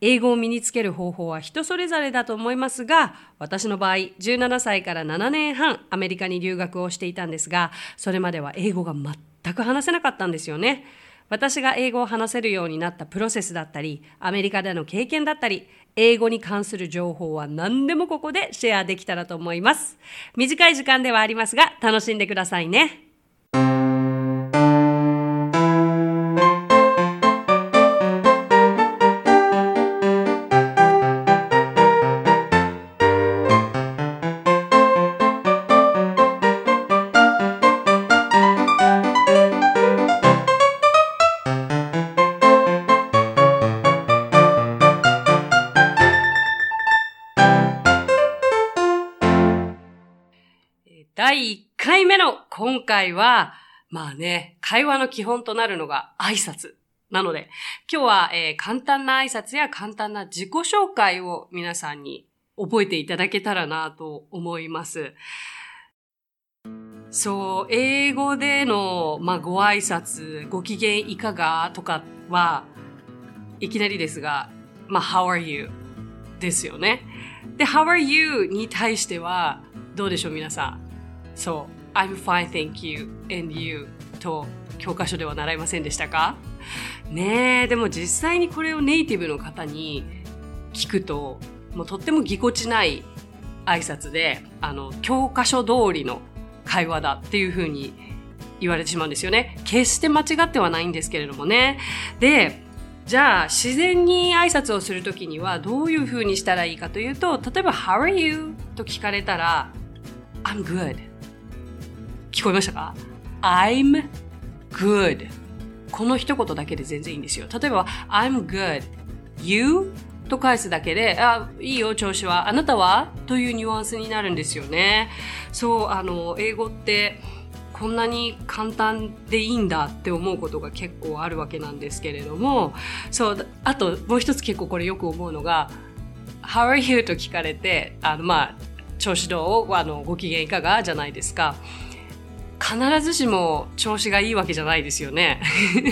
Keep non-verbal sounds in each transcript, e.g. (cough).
英語を身につける方法は人それぞれだと思いますが、私の場合、17歳から7年半アメリカに留学をしていたんですが、それまでは英語が全く話せなかったんですよね。私が英語を話せるようになったプロセスだったり、アメリカでの経験だったり、英語に関する情報は何でもここでシェアできたらと思います。短い時間ではありますが、楽しんでくださいね。今回は、まあね、会話の基本となるのが挨拶。なので、今日は、えー簡単な挨拶や簡単な自己紹介を皆さんに覚えていただけたらなと思います。そう、英語での、まあ、ご挨拶、ご機嫌いかがとかは、いきなりですが、まあ、how are you? ですよね。で、how are you? に対しては、どうでしょう皆さん。そう、I'm fine, thank you, and you と教科書では習いませんでしたか？ねえ、でも実際にこれをネイティブの方に聞くと、もうとってもぎこちない挨拶で、あの、教科書通りの会話だっていうふうに言われてしまうんですよね。決して間違ってはないんですけれどもね。で、じゃあ自然に挨拶をするときにはどういうふうにしたらいいかというと、例えば How are you? と聞かれたら I'm good 聞こえましたか ?I'm good この一言だけで全然いいんですよ。例えば I'm good You? と返すだけで、あ、いいよ、調子は。あなたは？というニュアンスになるんですよね。そう、あの、英語って、こんなに簡単でいいんだって思うことが結構あるわけなんですけれども、そう、あともう一つ結構これよく思うのが、How are you? と聞かれて、あの、まあ、調子どう？あの、ご機嫌いかが？じゃないですか。必ずしも調子がいいわけじゃないですよね。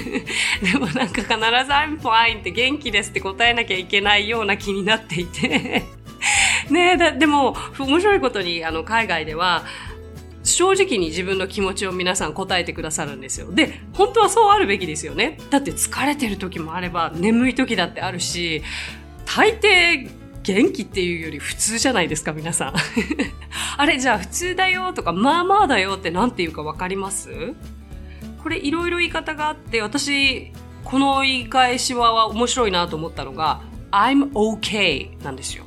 (laughs) でもなんか必ず I'm fine って元気ですって答えなきゃいけないような気になっていて。(laughs) ねえだでも面白いことにあの海外では正直に自分の気持ちを皆さん答えてくださるんですよ。で、本当はそうあるべきですよね。だって疲れてる時もあれば眠い時だってあるし、大抵元気っていうより普通じゃないですか、皆さん。(laughs) あれ、じゃあ普通だよとか、まあまあだよって何て言うかわかります？これいろいろ言い方があって、私、この言い返しは面白いなと思ったのが、I'm okay なんですよ。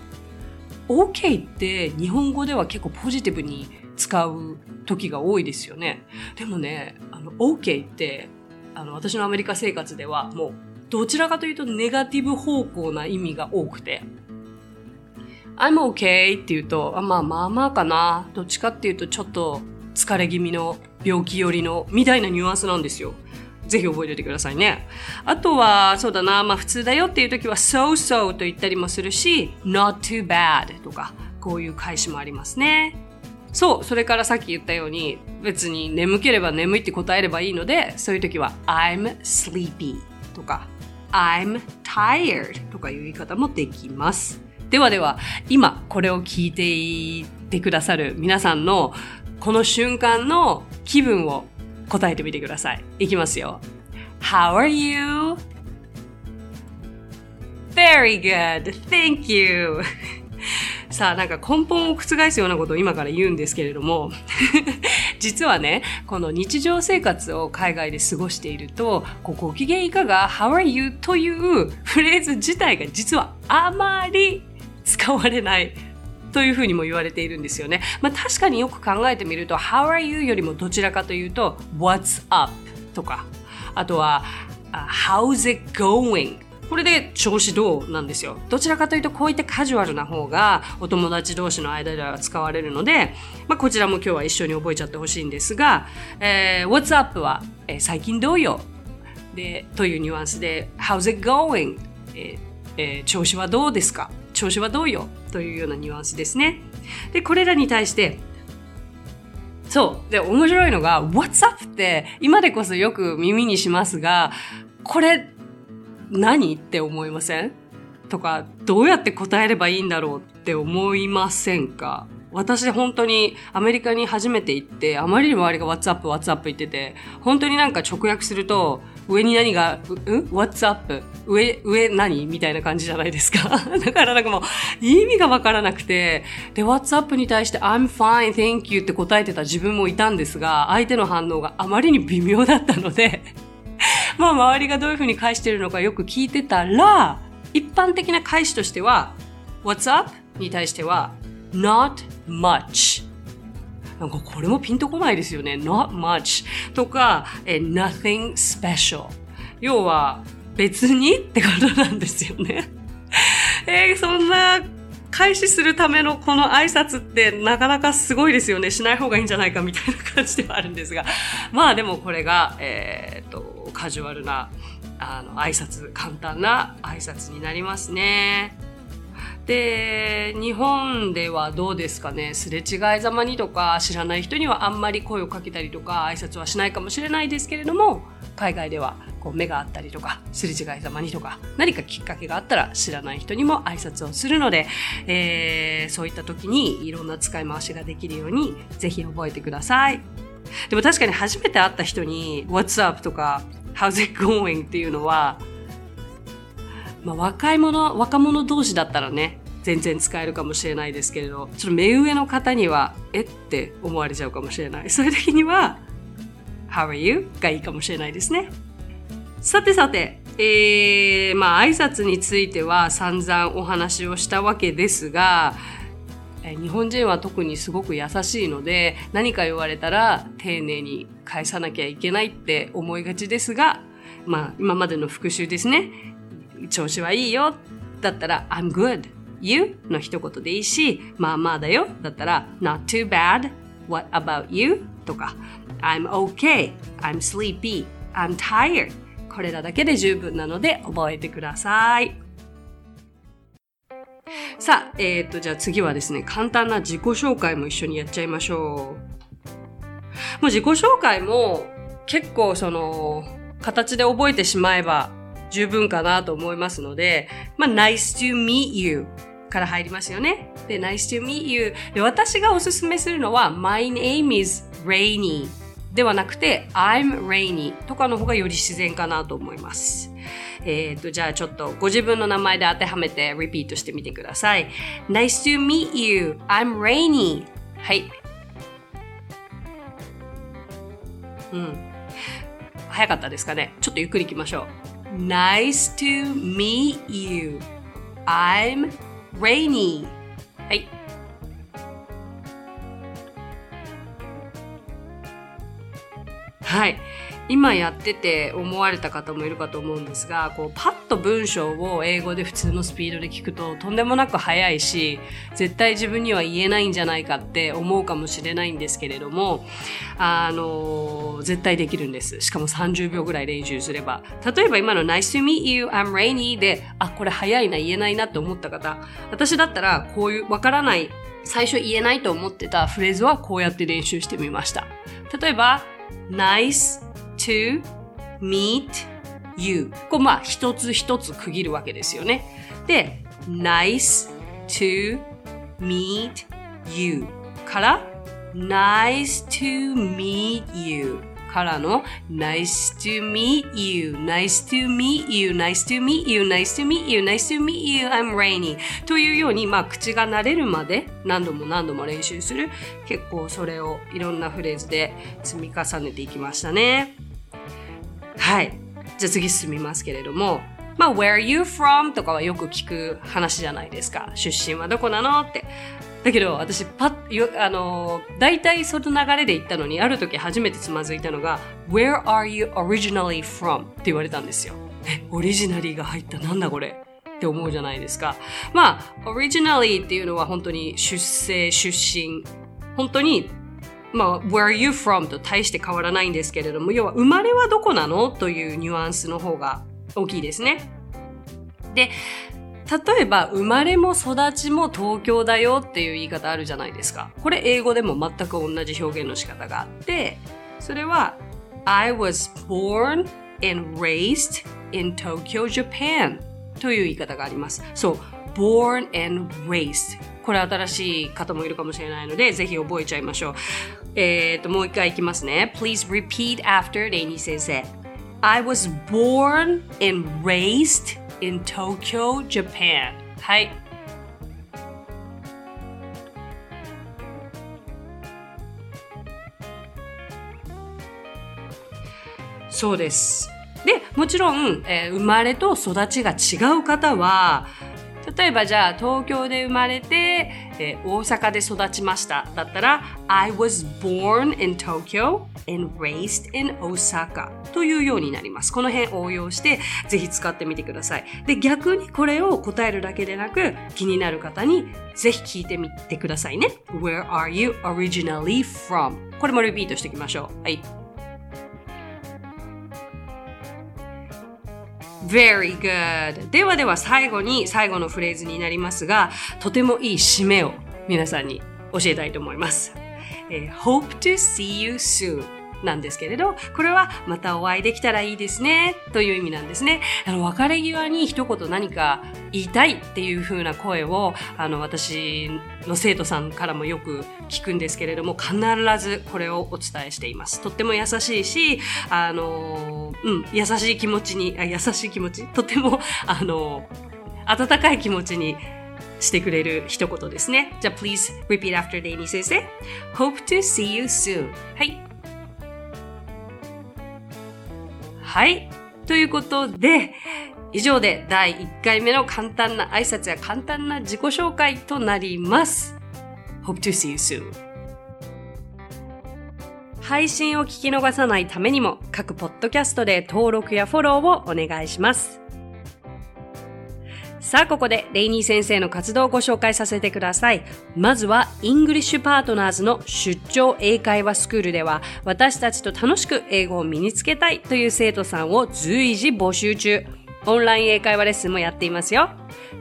OK って日本語では結構ポジティブに使う時が多いですよね。でもね、あの、OK って、あの、私のアメリカ生活ではもう、どちらかというとネガティブ方向な意味が多くて、I'm okay って言うと、あまあまあまあかな。どっちかっていうとちょっと疲れ気味の病気寄りのみたいなニュアンスなんですよ。ぜひ覚えておいてくださいね。あとは、そうだな、まあ普通だよっていう時は so so と言ったりもするし、not too bad とか、こういう返しもありますね。そう、それからさっき言ったように、別に眠ければ眠いって答えればいいので、そういう時は I'm sleepy とか I'm tired とかいう言い方もできます。ではでは、今これを聞いていてくださる皆さんのこの瞬間の気分を答えてみてください。いきますよ。How are you? Very good. Thank you. (laughs) さあ、なんか根本を覆すようなことを今から言うんですけれども、(laughs) 実はね、この日常生活を海外で過ごしていると、ご機嫌いかが ?How are you? というフレーズ自体が実はあまり使われないというふうにも言われているんですよね。まあ確かによく考えてみると、How are you? よりもどちらかというと、What's up? とか、あとは、How's it going? これで調子どうなんですよ。どちらかというとこういったカジュアルな方がお友達同士の間では使われるので、まあ、こちらも今日は一緒に覚えちゃってほしいんですが、えー、What's up は、えー、最近どうよ？でというニュアンスで How's it going? えーえー、調子はどうですか？調子はどうよというようなニュアンスですね。で、これらに対してそう。で、面白いのが、What's up? って今でこそよく耳にしますが、これ何って思いません？とか、どうやって答えればいいんだろうって思いませんか？私本当にアメリカに初めて行って、あまりにも周りが What's up, What's up? 言ってて、本当になんか直訳すると、上に何が、うん ?What's up? 上、上何？みたいな感じじゃないですか。(laughs) だからなんかもう意味がわからなくて、で、What's up に対して I'm fine, thank you って答えてた自分もいたんですが、相手の反応があまりに微妙だったので (laughs) まあ周りがどういうふうに返してるのかよく聞いてたら、一般的な返しとしては、What's up? に対しては、Not much なんかこれもピンとこないですよね。not much とか、え nothing special 要は別にってことなんですよね。(laughs) えー、そんな開始するためのこの挨拶ってなかなかすごいですよね。しない方がいいんじゃないかみたいな感じではあるんですが。(laughs) まあでもこれが、えー、っと、カジュアルな、あの、挨拶、簡単な挨拶になりますね。で、日本ではどうですかね、すれ違いざまにとか、知らない人にはあんまり声をかけたりとか、挨拶はしないかもしれないですけれども、海外ではこう目があったりとか、すれ違いざまにとか、何かきっかけがあったら知らない人にも挨拶をするので、えー、そういった時にいろんな使い回しができるように、ぜひ覚えてください。でも確かに初めて会った人に What's up とか How's it going っていうのはまあ、若い者、若者同士だったらね、全然使えるかもしれないですけれど、ちょっと目上の方には、えって思われちゃうかもしれない。(laughs) そういう時には、How are you? がいいかもしれないですね。さてさて、えー、まあ挨拶については散々お話をしたわけですが、日本人は特にすごく優しいので何か言われたら丁寧に返さなきゃいけないって思いがちですが、まあ今までの復習ですね。調子はいいよだったら I'm good you の一言でいいしまあまあだよ。だったら not too bad what about you? とか I'm okay I'm sleepy I'm tired. これらだけで十分なので覚えてください。さあ、えっ、ー、と、じゃあ次はですね、簡単な自己紹介も一緒にやっちゃいましょう。もう自己紹介も結構その、形で覚えてしまえば十分かなと思いますので、まあ、nice to meet you から入りますよね。で、nice to meet you で。私がおすすめするのは、my name is Rainy ではなくて、I'm Rainy とかの方がより自然かなと思います。えっ、ー、と、じゃあちょっとご自分の名前で当てはめてリピートしてみてください。Nice to meet you. I'm Rainy. はい。うん。早かったですかね。ちょっとゆっくり行きましょう。Nice to meet you. I'm Rainy. はい。はい。 今やってて思われた方もいるかと思うんですが、こうパッと文章を英語で普通のスピードで聞くととんでもなく速いし、絶対自分には言えないんじゃないかって思うかもしれないんですけれども、あの、絶対できるんです。しかも30秒ぐらい練習すれば。例えば今の Nice to meet you, I'm Rainy で、あ、これ早いな、言えないなって思った方、私だったらこういうわからない最初言えないと思ってたフレーズはこうやって練習してみました。例えば、nice to meet you こうまあ一つ一つ区切るわけですよね。で、nice to meet you から nice to meet you からの nice to meet you, nice to meet you, nice to meet you, nice to meet you, nice to meet you, I'm rainy というように、まあ口が慣れるまで何度も何度も練習する。結構それをいろんなフレーズで積み重ねていきましたね。はい。じゃあ次進みますけれども、まあ、where are you from? とかはよく聞く話じゃないですか。出身はどこなのって。だけど、私、パッ、よ、あの、大体その流れで言ったのに、ある時初めてつまずいたのが、Where are you originally from? って言われたんですよ。え、オリジナリーが入った？なんだこれ？って思うじゃないですか。まあ、オリジナリーっていうのは本当に出生、出身、本当にまあ、where are you from と大して変わらないんですけれども、要は生まれはどこなのというニュアンスの方が大きいですね。で、例えば、生まれも育ちも東京だよっていう言い方あるじゃないですか。これ英語でも全く同じ表現の仕方があって、それは、I was born and raised in Tokyo, Japan という言い方があります。そう、born and raised。これ新しい方もいるかもしれないので、ぜひ覚えちゃいましょう。えっ、ー、と、もう一回いきますね。Please repeat after レイニー先生。I was born and raised in Tokyo, Japan. はい。そうです。で、もちろん、えー、生まれと育ちが違う方は、例えばじゃあ東京で生まれて、えー、大阪で育ちましただったら I was born in Tokyo and raised in Osaka というようになります。この辺応用してぜひ使ってみてください。で逆にこれを答えるだけでなく気になる方にぜひ聞いてみてくださいね。Where are you originally from? これもリピートしていきましょう。はい。Very good. ではでは最後に最後のフレーズになりますが、とてもいい締めを皆さんに教えたいと思います。えー、Hope to see you soon. なんですけれど、これはまたお会いできたらいいですね、という意味なんですね。あの、別れ際に一言何か言いたいっていう風な声を、あの、私の生徒さんからもよく聞くんですけれども、必ずこれをお伝えしています。とっても優しいし、あの、うん、優しい気持ちに、あ優しい気持ち、とても、あの、温かい気持ちにしてくれる一言ですね。じゃあ、please repeat after デイニー先生。Hope to see you soon. はい。はい。ということで、以上で第1回目の簡単な挨拶や簡単な自己紹介となります。Hope to see you soon. 配信を聞き逃さないためにも各ポッドキャストで登録やフォローをお願いします。さあ、ここでレイニー先生の活動をご紹介させてください。まずは、イングリッシュパートナーズの出張英会話スクールでは、私たちと楽しく英語を身につけたいという生徒さんを随時募集中。オンライン英会話レッスンもやっていますよ。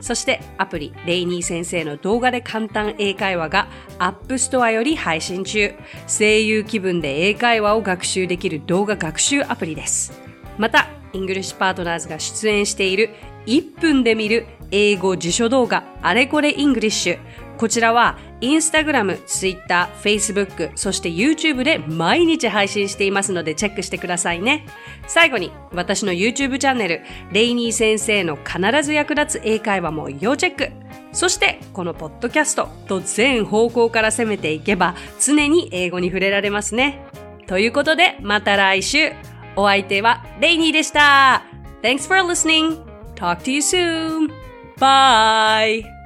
そしてアプリレイニー先生の動画で簡単英会話が App Store より配信中。声優気分で英会話を学習できる動画学習アプリです。また、イングリッシュパートナーズが出演している1分で見る英語辞書動画あれこれイングリッシュ。こちらはインスタグラム、ツイッター、フェイスブック、そして YouTube で毎日配信していますのでチェックしてくださいね。最後に私の YouTube チャンネル、レイニー先生の必ず役立つ英会話も要チェック。そしてこのポッドキャストと全方向から攻めていけば常に英語に触れられますね。ということでまた来週。お相手はレイニーでした。Thanks for listening. Talk to you soon. Bye.